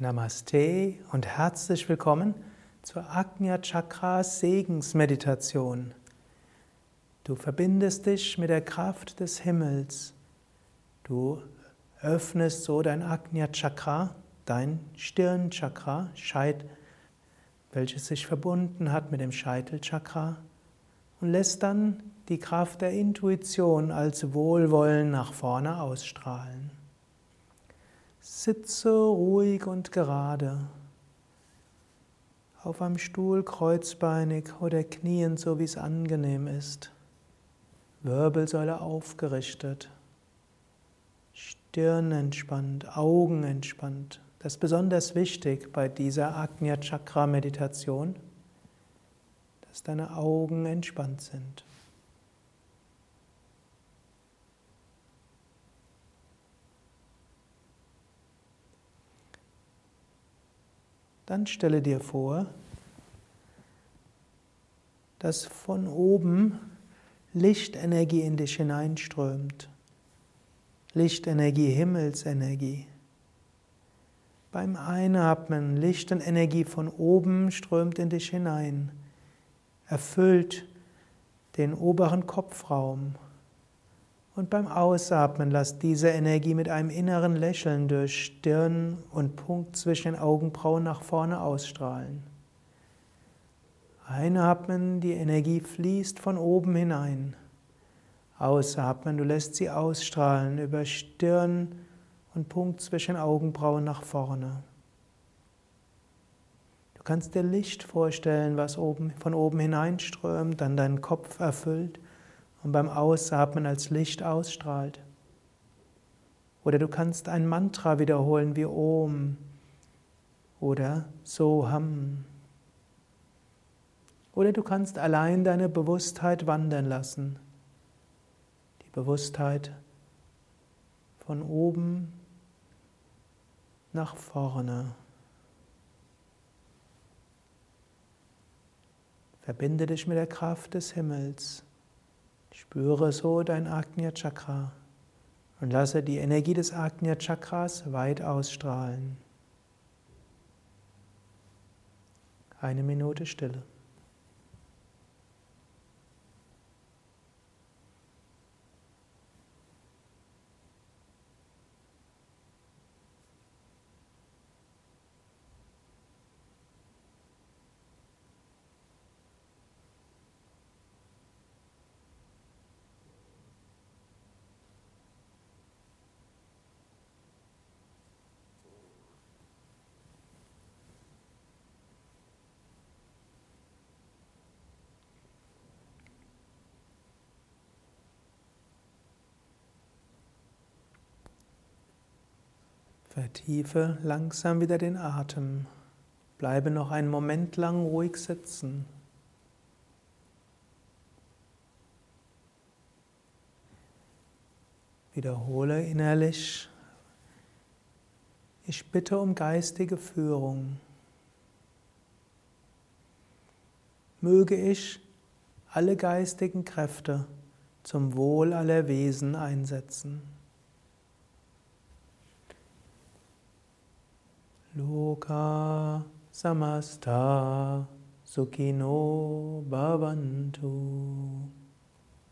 Namaste und herzlich willkommen zur Agnya Chakra Segensmeditation. Du verbindest dich mit der Kraft des Himmels. Du öffnest so dein Agnya Chakra, dein Stirnchakra, Scheit, welches sich verbunden hat mit dem Scheitelchakra und lässt dann die Kraft der Intuition als Wohlwollen nach vorne ausstrahlen. Sitze ruhig und gerade. Auf einem Stuhl kreuzbeinig oder kniend, so wie es angenehm ist. Wirbelsäule aufgerichtet. Stirn entspannt, Augen entspannt. Das ist besonders wichtig bei dieser Agnya Chakra Meditation, dass deine Augen entspannt sind. Dann stelle dir vor, dass von oben Lichtenergie in dich hineinströmt. Lichtenergie, Himmelsenergie. Beim Einatmen Licht und Energie von oben strömt in dich hinein, erfüllt den oberen Kopfraum und beim Ausatmen lass diese Energie mit einem inneren Lächeln durch Stirn und Punkt zwischen den Augenbrauen nach vorne ausstrahlen. Einatmen, die Energie fließt von oben hinein. Ausatmen, du lässt sie ausstrahlen über Stirn und Punkt zwischen Augenbrauen nach vorne. Du kannst dir Licht vorstellen, was oben, von oben hineinströmt, dann deinen Kopf erfüllt und beim Ausatmen als Licht ausstrahlt. Oder du kannst ein Mantra wiederholen wie Om oder Soham. Oder du kannst allein deine Bewusstheit wandern lassen. Die Bewusstheit von oben nach vorne. Verbinde dich mit der Kraft des Himmels. Spüre so dein Agnya Chakra und lasse die Energie des Agnya Chakras weit ausstrahlen. Eine Minute Stille. Vertiefe langsam wieder den Atem. Bleibe noch einen Moment lang ruhig sitzen. Wiederhole innerlich, ich bitte um geistige Führung. Möge ich alle geistigen Kräfte zum Wohl aller Wesen einsetzen. Loka samasta sukino bhavantu.